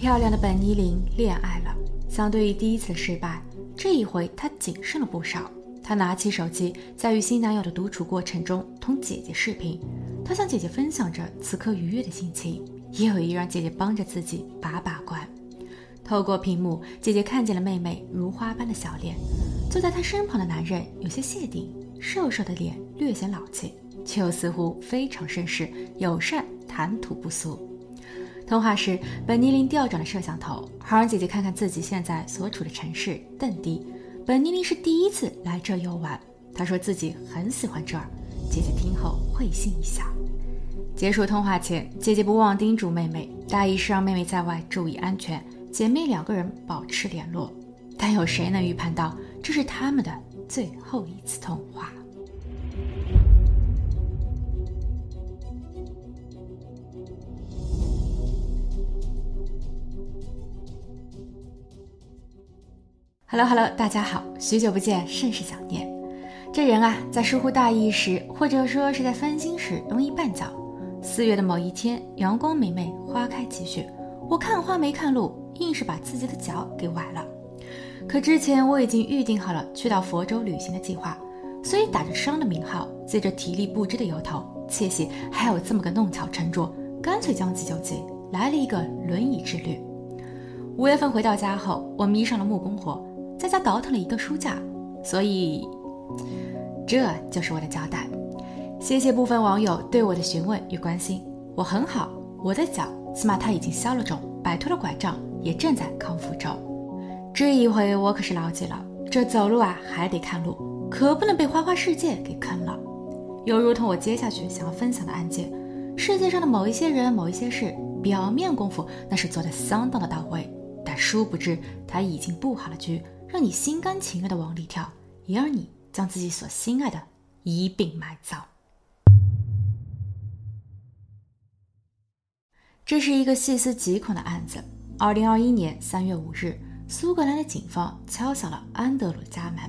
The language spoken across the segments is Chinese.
漂亮的本尼琳恋爱了。相对于第一次失败，这一回她谨慎了不少。她拿起手机，在与新男友的独处过程中同姐姐视频。她向姐姐分享着此刻愉悦的心情，也有意让姐姐帮着自己把把关。透过屏幕，姐姐看见了妹妹如花般的小脸。坐在她身旁的男人有些谢顶，瘦瘦的脸略显老气，却又似乎非常绅士、友善、谈吐不俗。通话时，本尼琳调转了摄像头，好让姐姐看看自己现在所处的城市邓迪。本尼琳是第一次来这游玩，她说自己很喜欢这儿。姐姐听后会心一笑。结束通话前，姐姐不忘叮嘱妹妹，大意是让妹妹在外注意安全，姐妹两个人保持联络。但有谁能预判到这是他们的最后一次通话？Hello Hello，大家好，许久不见，甚是想念。这人啊，在疏忽大意时，或者说是在分心时，容易绊脚。四月的某一天，阳光明媚，花开几许，我看花没看路，硬是把自己的脚给崴了。可之前我已经预定好了去到佛州旅行的计划，所以打着伤的名号，借着体力不支的由头，窃喜还有这么个弄巧成拙，干脆将计就计，来了一个轮椅之旅。五月份回到家后，我迷上了木工活，在家倒腾了一个书架，所以这就是我的交代。谢谢部分网友对我的询问与关心，我很好，我的脚起码它已经消了肿，摆脱了拐杖，也正在康复中。这一回我可是牢记了，这走路啊还得看路，可不能被花花世界给坑了。又如同我接下去想要分享的案件，世界上的某一些人、某一些事，表面功夫那是做的相当的到位，但殊不知他已经布好了局，让你心甘情愿的往里跳，也让你将自己所心爱的一并埋葬。这是一个细思极恐的案子。二零二一年三月五日，苏格兰的警方敲响了安德鲁家门。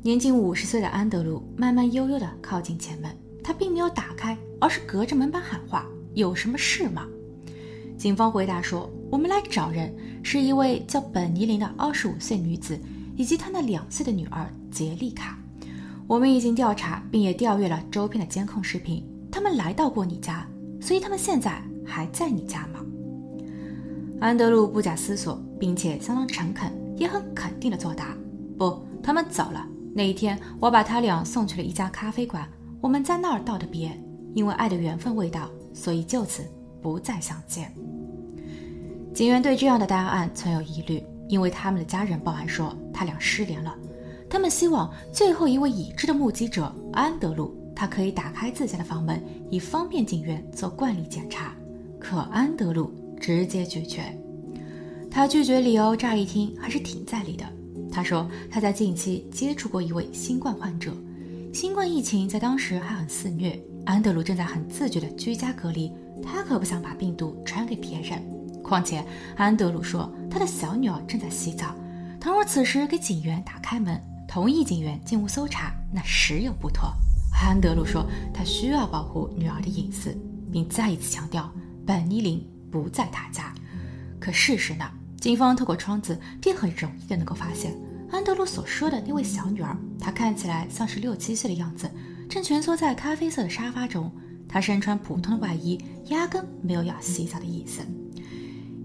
年近五十岁的安德鲁慢慢悠悠地靠近前门，他并没有打开，而是隔着门板喊话：“有什么事吗？”警方回答说：“我们来找人，是一位叫本尼林的二十五岁女子，以及她那两岁的女儿杰丽卡。我们已经调查，并也调阅了周边的监控视频，他们来到过你家，所以他们现在。”还在你家吗？安德鲁不假思索，并且相当诚恳，也很肯定的作答：“不，他们走了。那一天，我把他俩送去了一家咖啡馆，我们在那儿道的别。因为爱的缘分未到，所以就此不再相见。”警员对这样的答案存有疑虑，因为他们的家人报案说他俩失联了。他们希望最后一位已知的目击者安德鲁，他可以打开自家的房门，以方便警员做惯例检查。可安德鲁直接拒绝，他拒绝理由乍一听还是挺在理的。他说他在近期接触过一位新冠患者，新冠疫情在当时还很肆虐，安德鲁正在很自觉的居家隔离，他可不想把病毒传给别人。况且安德鲁说他的小女儿正在洗澡，倘若此时给警员打开门，同意警员进屋搜查，那十有不妥。安德鲁说他需要保护女儿的隐私，并再一次强调。本尼琳不在他家，可事实呢？警方透过窗子便很容易的能够发现安德鲁所说的那位小女儿，她看起来像是六七岁的样子，正蜷缩在咖啡色的沙发中。她身穿普通的外衣，压根没有要洗澡的意思。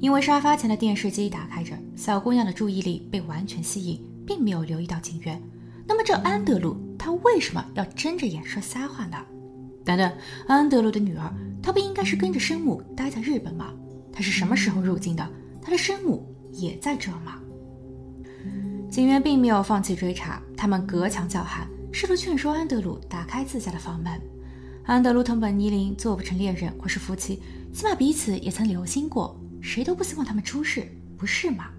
因为沙发前的电视机打开着，小姑娘的注意力被完全吸引，并没有留意到警员。那么这安德鲁他为什么要睁着眼说瞎话呢？等等，安德鲁的女儿。她不应该是跟着生母待在日本吗？她是什么时候入境的？她的生母也在这吗？警员并没有放弃追查，他们隔墙叫喊，试图劝说安德鲁打开自家的房门。安德鲁同本尼林做不成恋人或是夫妻，起码彼此也曾留心过，谁都不希望他们出事，不是吗？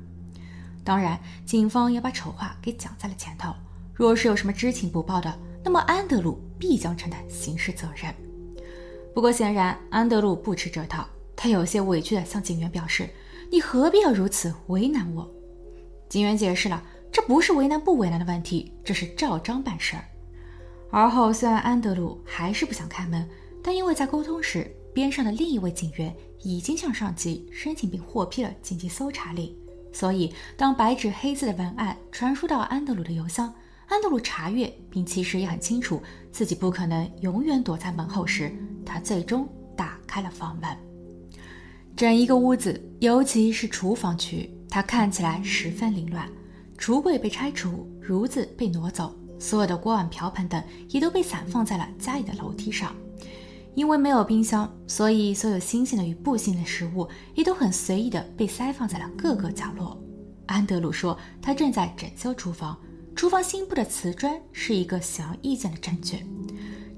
当然，警方也把丑话给讲在了前头。若是有什么知情不报的，那么安德鲁必将承担刑事责任。不过显然，安德鲁不吃这套，他有些委屈地向警员表示：“你何必要如此为难我？”警员解释了：“这不是为难不为难的问题，这是照章办事儿。”而后，虽然安德鲁还是不想开门，但因为在沟通时，边上的另一位警员已经向上级申请并获批了紧急搜查令。所以，当白纸黑字的文案传输到安德鲁的邮箱，安德鲁查阅，并其实也很清楚自己不可能永远躲在门后时，他最终打开了房门。整一个屋子，尤其是厨房区，它看起来十分凌乱。橱柜被拆除，炉子被挪走，所有的锅碗瓢盆等也都被散放在了家里的楼梯上。因为没有冰箱，所以所有新鲜的与不新鲜的食物也都很随意地被塞放在了各个角落。安德鲁说，他正在整修厨房，厨房新铺的瓷砖是一个显而易见的证据。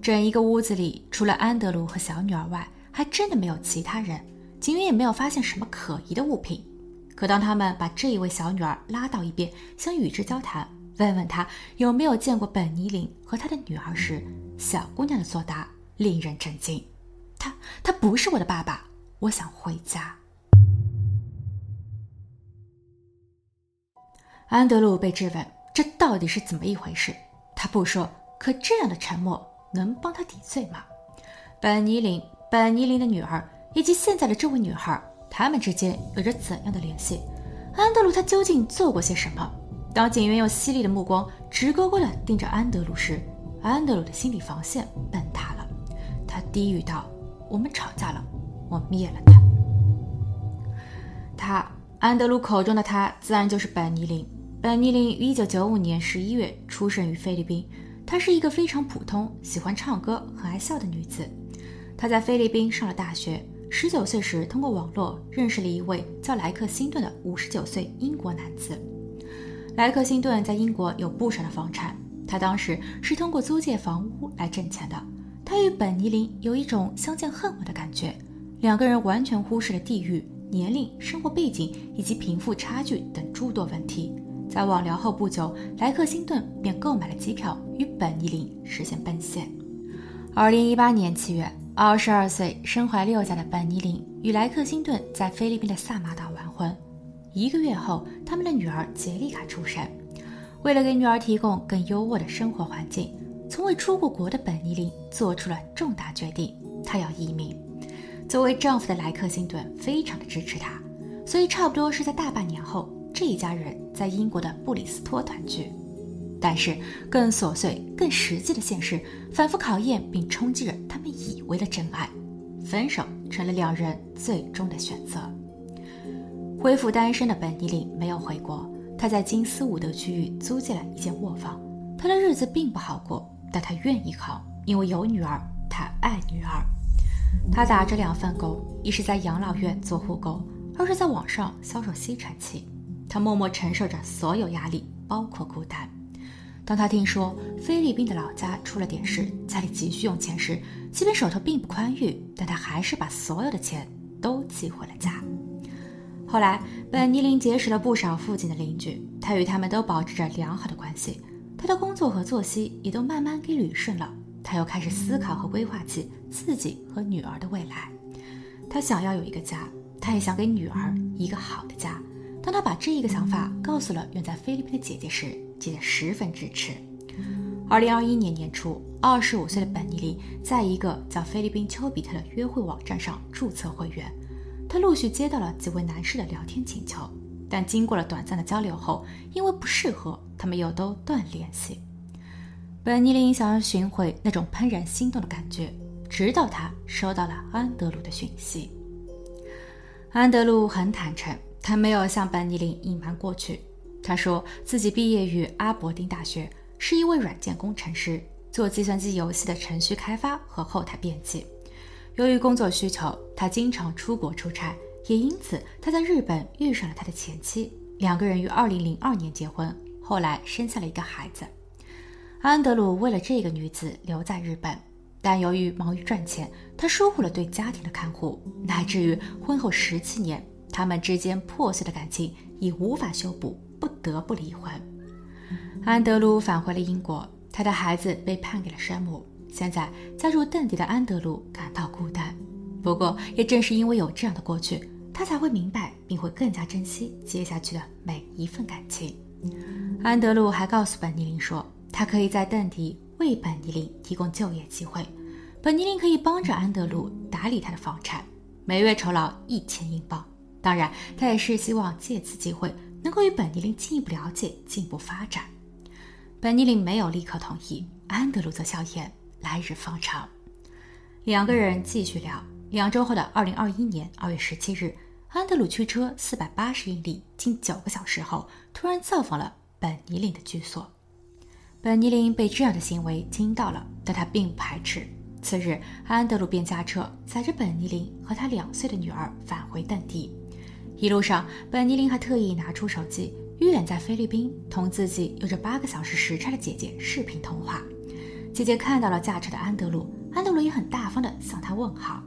整一个屋子里，除了安德鲁和小女儿外，还真的没有其他人。警员也没有发现什么可疑的物品。可当他们把这一位小女儿拉到一边，想与之交谈，问问她有没有见过本尼林和他的女儿时，小姑娘的作答。令人震惊，他他不是我的爸爸，我想回家。安德鲁被质问，这到底是怎么一回事？他不说，可这样的沉默能帮他抵罪吗？本尼林，本尼林的女儿，以及现在的这位女孩，他们之间有着怎样的联系？安德鲁他究竟做过些什么？当警员用犀利的目光直勾勾地盯着安德鲁时，安德鲁的心理防线崩塌。低语道：“我们吵架了，我灭了他。”他，安德鲁口中的他，自然就是本尼林。本尼林于1995年11月出生于菲律宾。她是一个非常普通、喜欢唱歌、很爱笑的女子。她在菲律宾上了大学。19岁时，通过网络认识了一位叫莱克辛顿的59岁英国男子。莱克辛顿在英国有不少的房产，他当时是通过租借房屋来挣钱的。他与本尼林有一种相见恨晚的感觉，两个人完全忽视了地域、年龄、生活背景以及贫富差距等诸多问题。在网聊后不久，莱克辛顿便购买了机票与本尼林实现奔现。二零一八年七月，二十二岁、身怀六甲的本尼林与莱克辛顿在菲律宾的萨马岛完婚。一个月后，他们的女儿杰丽卡出生。为了给女儿提供更优渥的生活环境。从未出过国的本尼林做出了重大决定，她要移民。作为丈夫的莱克辛顿非常的支持她，所以差不多是在大半年后，这一家人在英国的布里斯托团聚。但是更琐碎、更实际的现实反复考验并冲击着他们以为的真爱，分手成了两人最终的选择。恢复单身的本尼林没有回国，他在金斯伍德区域租借了一间卧房，他的日子并不好过。但他愿意靠，因为有女儿，他爱女儿。他打着两份工，一是在养老院做护工，二是在网上销售吸尘器。他默默承受着所有压力，包括孤单。当他听说菲律宾的老家出了点事，家里急需用钱时，即便手头并不宽裕，但他还是把所有的钱都寄回了家。后来，本尼林结识了不少附近的邻居，他与他们都保持着良好的关系。他的工作和作息也都慢慢给捋顺了，他又开始思考和规划起自己和女儿的未来。他想要有一个家，他也想给女儿一个好的家。当他把这一个想法告诉了远在菲律宾的姐姐时，姐姐十分支持。二零二一年年初，二十五岁的本尼利在一个叫菲律宾丘比特的约会网站上注册会员，他陆续接到了几位男士的聊天请求。但经过了短暂的交流后，因为不适合，他们又都断联系。本尼林想要寻回那种怦然心动的感觉，直到他收到了安德鲁的讯息。安德鲁很坦诚，他没有向本尼林隐瞒过去。他说自己毕业于阿伯丁大学，是一位软件工程师，做计算机游戏的程序开发和后台编辑。由于工作需求，他经常出国出差。也因此，他在日本遇上了他的前妻，两个人于2002年结婚，后来生下了一个孩子。安德鲁为了这个女子留在日本，但由于忙于赚钱，他疏忽了对家庭的看护，乃至于婚后十七年，他们之间破碎的感情已无法修补，不得不离婚。安德鲁返回了英国，他的孩子被判给了山姆。现在加入邓迪的安德鲁感到孤单，不过也正是因为有这样的过去。他才会明白，并会更加珍惜接下去的每一份感情。安德鲁还告诉本尼林说，他可以在邓迪为本尼林提供就业机会，本尼林可以帮着安德鲁打理他的房产。每月酬劳一千英镑。当然，他也是希望借此机会能够与本尼林进一步了解、进一步发展。本尼林没有立刻同意，安德鲁则笑言：“来日方长。”两个人继续聊。两周后的二零二一年二月十七日，安德鲁驱车四百八十英里，近九个小时后，突然造访了本尼林的居所。本尼林被这样的行为惊到了，但他并不排斥。次日，安德鲁便驾车载着本尼林和他两岁的女儿返回邓地。一路上，本尼林还特意拿出手机，与远在菲律宾、同自己有着八个小时时差的姐姐视频通话。姐姐看到了驾车的安德鲁，安德鲁也很大方地向他问好。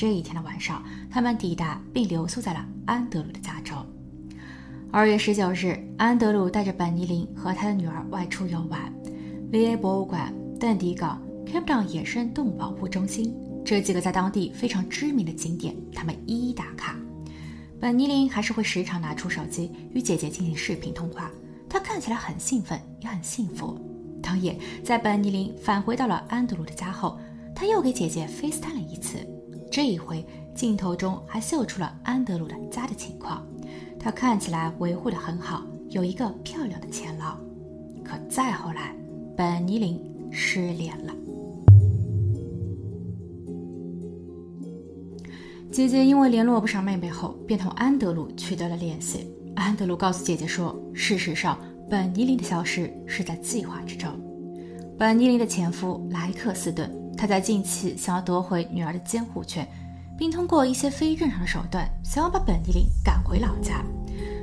这一天的晚上，他们抵达并留宿在了安德鲁的家中。二月十九日，安德鲁带着本尼林和他的女儿外出游玩，V.A. 博物馆、邓迪港、Cape Town 野生动物保护中心这几个在当地非常知名的景点，他们一一打卡。本尼林还是会时常拿出手机与姐姐进行视频通话，他看起来很兴奋，也很幸福。当夜，在本尼林返回到了安德鲁的家后，他又给姐姐 FaceTime 了一次，这一回镜头中还秀出了安德鲁的家的情况。他看起来维护的很好，有一个漂亮的前老。可再后来，本尼林失联了。姐姐因为联络不上妹妹后，便同安德鲁取得了联系。安德鲁告诉姐姐说，事实上，本尼林的消失是在计划之中。本尼林的前夫莱克斯顿，他在近期想要夺回女儿的监护权。并通过一些非正常的手段，想要把本尼林赶回老家。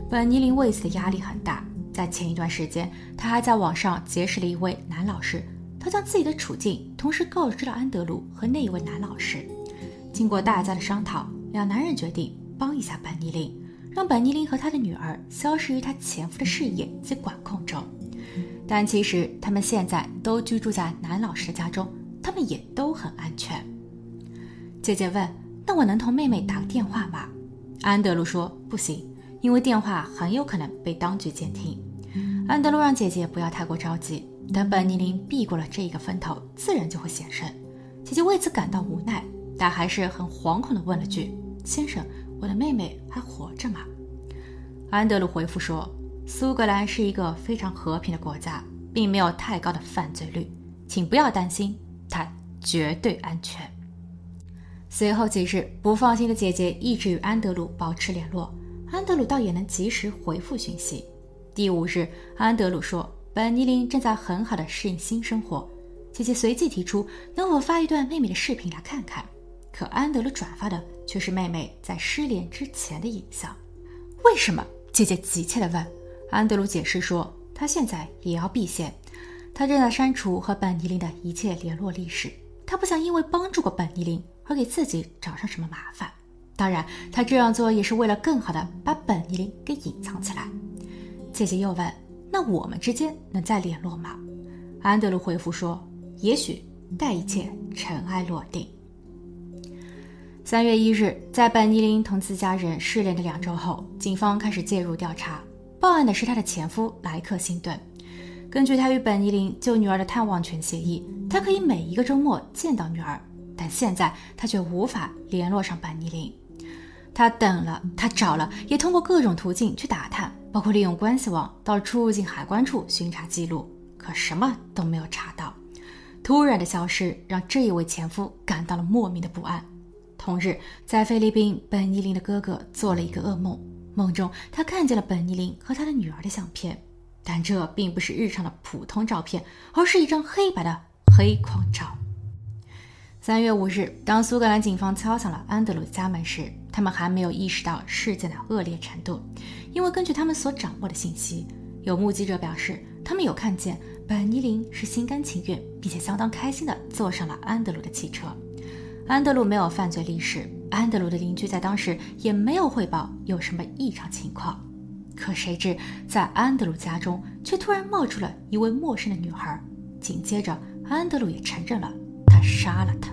本尼林为此的压力很大。在前一段时间，他还在网上结识了一位男老师，他将自己的处境同时告知了安德鲁和那一位男老师。经过大家的商讨，两男人决定帮一下本尼林，让本尼林和他的女儿消失于他前夫的视野及管控中。但其实他们现在都居住在男老师的家中，他们也都很安全。姐姐问。那我能同妹妹打个电话吗？安德鲁说不行，因为电话很有可能被当局监听。安德鲁让姐姐不要太过着急，等本尼林避过了这一个风头，自然就会现身。姐姐为此感到无奈，但还是很惶恐地问了句：“先生，我的妹妹还活着吗？”安德鲁回复说：“苏格兰是一个非常和平的国家，并没有太高的犯罪率，请不要担心，她绝对安全。”随后几日，不放心的姐姐一直与安德鲁保持联络，安德鲁倒也能及时回复讯息。第五日，安德鲁说本尼林正在很好的适应新生活。姐姐随即提出能否发一段妹妹的视频来看看，可安德鲁转发的却是妹妹在失联之前的影像。为什么？姐姐急切地问。安德鲁解释说，他现在也要避嫌，他正在删除和本尼林的一切联络历史，他不想因为帮助过本尼林。而给自己找上什么麻烦？当然，他这样做也是为了更好的把本尼林给隐藏起来。姐姐又问：“那我们之间能再联络吗？”安德鲁回复说：“也许，待一切尘埃落定。”三月一日，在本尼林同自家人失联的两周后，警方开始介入调查。报案的是他的前夫莱克辛顿。根据他与本尼林就女儿的探望权协议，他可以每一个周末见到女儿。但现在他却无法联络上本尼林，他等了，他找了，也通过各种途径去打探，包括利用关系网到出入境海关处巡查记录，可什么都没有查到。突然的消失让这一位前夫感到了莫名的不安。同日，在菲律宾，本尼林的哥哥做了一个噩梦，梦中他看见了本尼林和他的女儿的相片，但这并不是日常的普通照片，而是一张黑白的黑框照。三月五日，当苏格兰警方敲响了安德鲁家门时，他们还没有意识到事件的恶劣程度，因为根据他们所掌握的信息，有目击者表示，他们有看见本尼林是心甘情愿并且相当开心地坐上了安德鲁的汽车。安德鲁没有犯罪历史，安德鲁的邻居在当时也没有汇报有什么异常情况。可谁知，在安德鲁家中却突然冒出了一位陌生的女孩，紧接着，安德鲁也承认了他杀了她。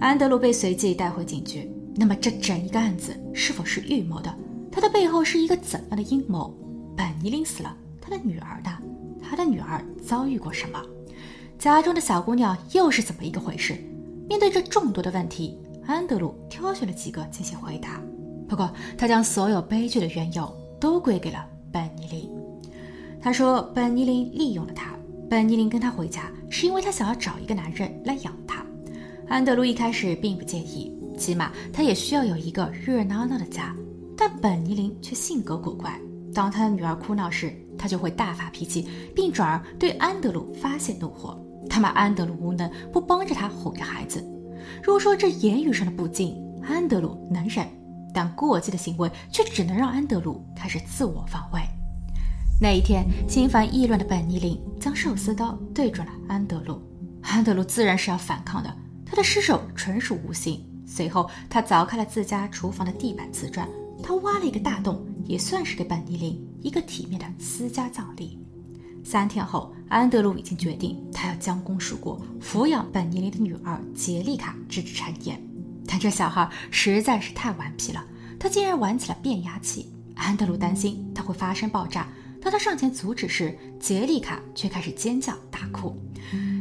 安德鲁被随即带回警局。那么，这整一个案子是否是预谋的？他的背后是一个怎样的阴谋？本尼林死了，他的女儿呢？他的女儿遭遇过什么？家中的小姑娘又是怎么一个回事？面对这众多的问题，安德鲁挑选了几个进行回答。不过，他将所有悲剧的缘由都归给了本尼林。他说，本尼林利用了他。本尼林跟他回家，是因为他想要找一个男人来养他。安德鲁一开始并不介意，起码他也需要有一个热闹闹的家。但本尼林却性格古怪，当他的女儿哭闹时，他就会大发脾气，并转而对安德鲁发泄怒火。他骂安德鲁无能，不帮着他哄着孩子。如果说这言语上的不敬，安德鲁能忍，但过激的行为却只能让安德鲁开始自我防卫。那一天，心烦意乱的本尼林将寿司刀对准了安德鲁。安德鲁自然是要反抗的，他的失手纯属无心。随后，他凿开了自家厨房的地板瓷砖，他挖了一个大洞，也算是给本尼林一个体面的私家葬礼。三天后，安德鲁已经决定，他要将功赎过，抚养本尼林的女儿杰丽卡直至成年。但这小孩实在是太顽皮了，他竟然玩起了变压器。安德鲁担心他会发生爆炸。当他上前阻止时，杰丽卡却开始尖叫大哭，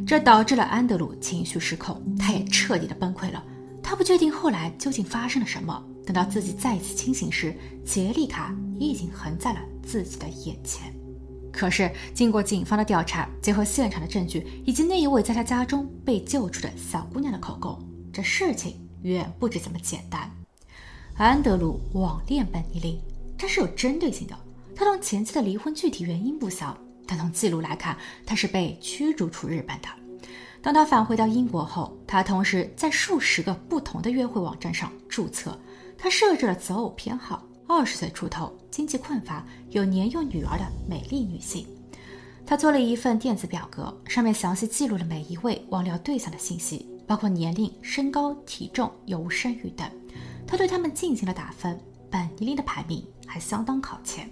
这导致了安德鲁情绪失控，他也彻底的崩溃了。他不确定后来究竟发生了什么。等到自己再次清醒时，杰丽卡也已经横在了自己的眼前。可是，经过警方的调查，结合现场的证据以及那一位在他家中被救出的小姑娘的口供，这事情远不止这么简单。安德鲁网恋本尼林，这是有针对性的。他同前妻的离婚具体原因不详，但从记录来看，他是被驱逐出日本的。当他返回到英国后，他同时在数十个不同的约会网站上注册。他设置了择偶偏好：二十岁出头、经济困乏、有年幼女儿的美丽女性。他做了一份电子表格，上面详细记录了每一位网聊对象的信息，包括年龄、身高、体重、有无生育等。他对他们进行了打分，本尼林的排名还相当靠前。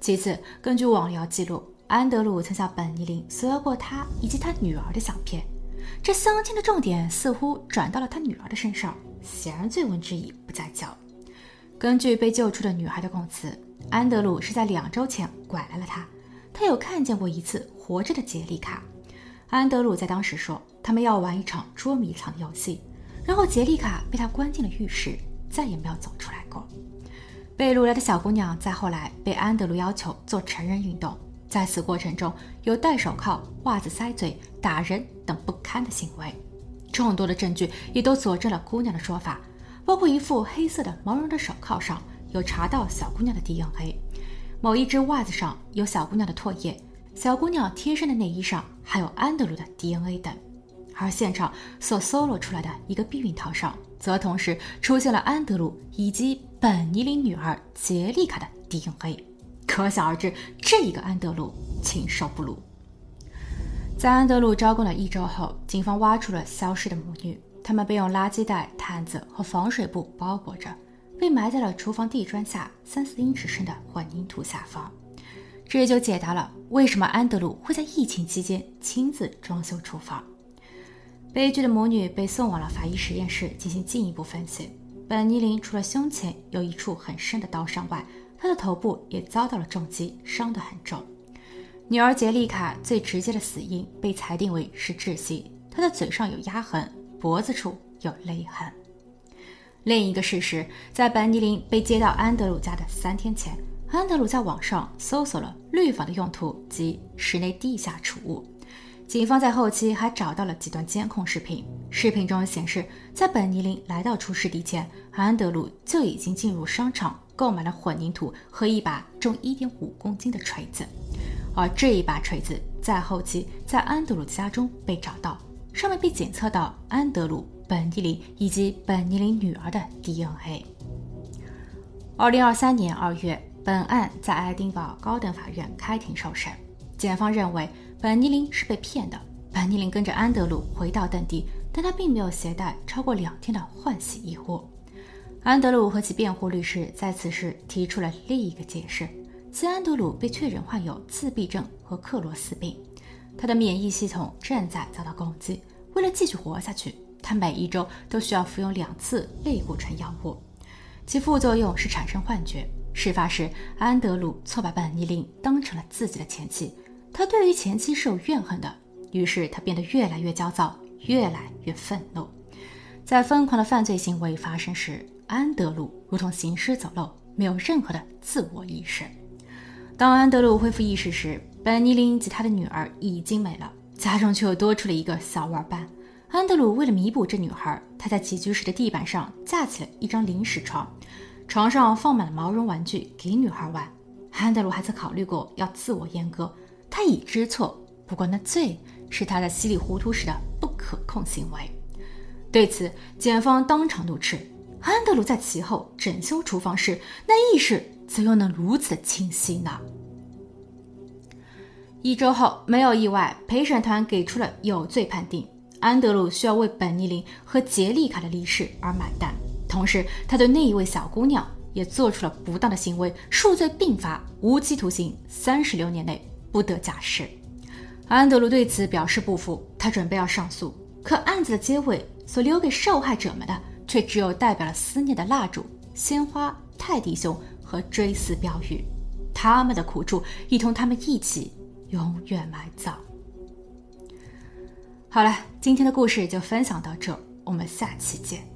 其次，根据网聊记录，安德鲁曾向本尼林索要过他以及他女儿的相片。这相亲的重点似乎转到了他女儿的身上，显然醉翁之意不在酒。根据被救出的女孩的供词，安德鲁是在两周前拐来了她。他有看见过一次活着的杰丽卡。安德鲁在当时说，他们要玩一场捉迷藏游戏，然后杰丽卡被他关进了浴室，再也没有走出来过。被掳来的小姑娘在后来被安德鲁要求做成人运动，在此过程中有戴手铐、袜子塞嘴、打人等不堪的行为。众多的证据也都佐证了姑娘的说法，包括一副黑色的毛绒的手铐上有查到小姑娘的 DNA，某一只袜子上有小姑娘的唾液，小姑娘贴身的内衣上还有安德鲁的 DNA 等。而现场所搜罗出来的一个避孕套上，则同时出现了安德鲁以及本尼林女儿杰丽卡的 DNA，可想而知，这一个安德鲁禽兽不如。在安德鲁招供了一周后，警方挖出了消失的母女，他们被用垃圾袋、毯子和防水布包裹着，被埋在了厨房地砖下三四英尺深的混凝土下方。这也就解答了为什么安德鲁会在疫情期间亲自装修厨房。悲剧的母女被送往了法医实验室进行进一步分析。本尼林除了胸前有一处很深的刀伤外，他的头部也遭到了重击，伤得很重。女儿杰丽卡最直接的死因被裁定为是窒息，她的嘴上有压痕，脖子处有勒痕。另一个事实，在本尼林被接到安德鲁家的三天前，安德鲁在网上搜索了绿房的用途及室内地下储物。警方在后期还找到了几段监控视频，视频中显示，在本尼林来到出事地前，安德鲁就已经进入商场购买了混凝土和一把重一点五公斤的锤子，而这一把锤子在后期在安德鲁家中被找到，上面被检测到安德鲁、本尼林以及本尼林女儿的 DNA。二零二三年二月，本案在爱丁堡高等法院开庭受审，检方认为。本尼林是被骗的。本尼林跟着安德鲁回到邓地，但他并没有携带超过两天的换洗衣物。安德鲁和其辩护律师在此时提出了另一个解释：即安德鲁被确诊患有自闭症和克罗斯病，他的免疫系统正在遭到攻击。为了继续活下去，他每一周都需要服用两次类固醇药物，其副作用是产生幻觉。事发时，安德鲁错把本尼林当成了自己的前妻。他对于前妻是有怨恨的，于是他变得越来越焦躁，越来越愤怒。在疯狂的犯罪行为发生时，安德鲁如同行尸走肉，没有任何的自我意识。当安德鲁恢复意识时，本尼林及他的女儿已经没了，家中却又多出了一个小玩伴。安德鲁为了弥补这女孩，他在起居室的地板上架起了一张临时床，床上放满了毛绒玩具给女孩玩。安德鲁还曾考虑过要自我阉割，他已知错，不过那罪是他在稀里糊涂时的不可控行为。对此，检方当场怒斥：安德鲁在其后整修厨房时，那意识怎又能如此的清晰呢？一周后，没有意外，陪审团给出了有罪判定。安德鲁需要为本尼林和杰利卡的离世而买单，同时他对那一位小姑娘也做出了不当的行为，数罪并罚，无期徒刑三十六年内不得假释。安德鲁对此表示不服，他准备要上诉，可案子的结尾所留给受害者们的，却只有代表了思念的蜡烛、鲜花、泰迪熊和追思标语，他们的苦处已同他们一起永远埋葬。好了，今天的故事就分享到这，我们下期见。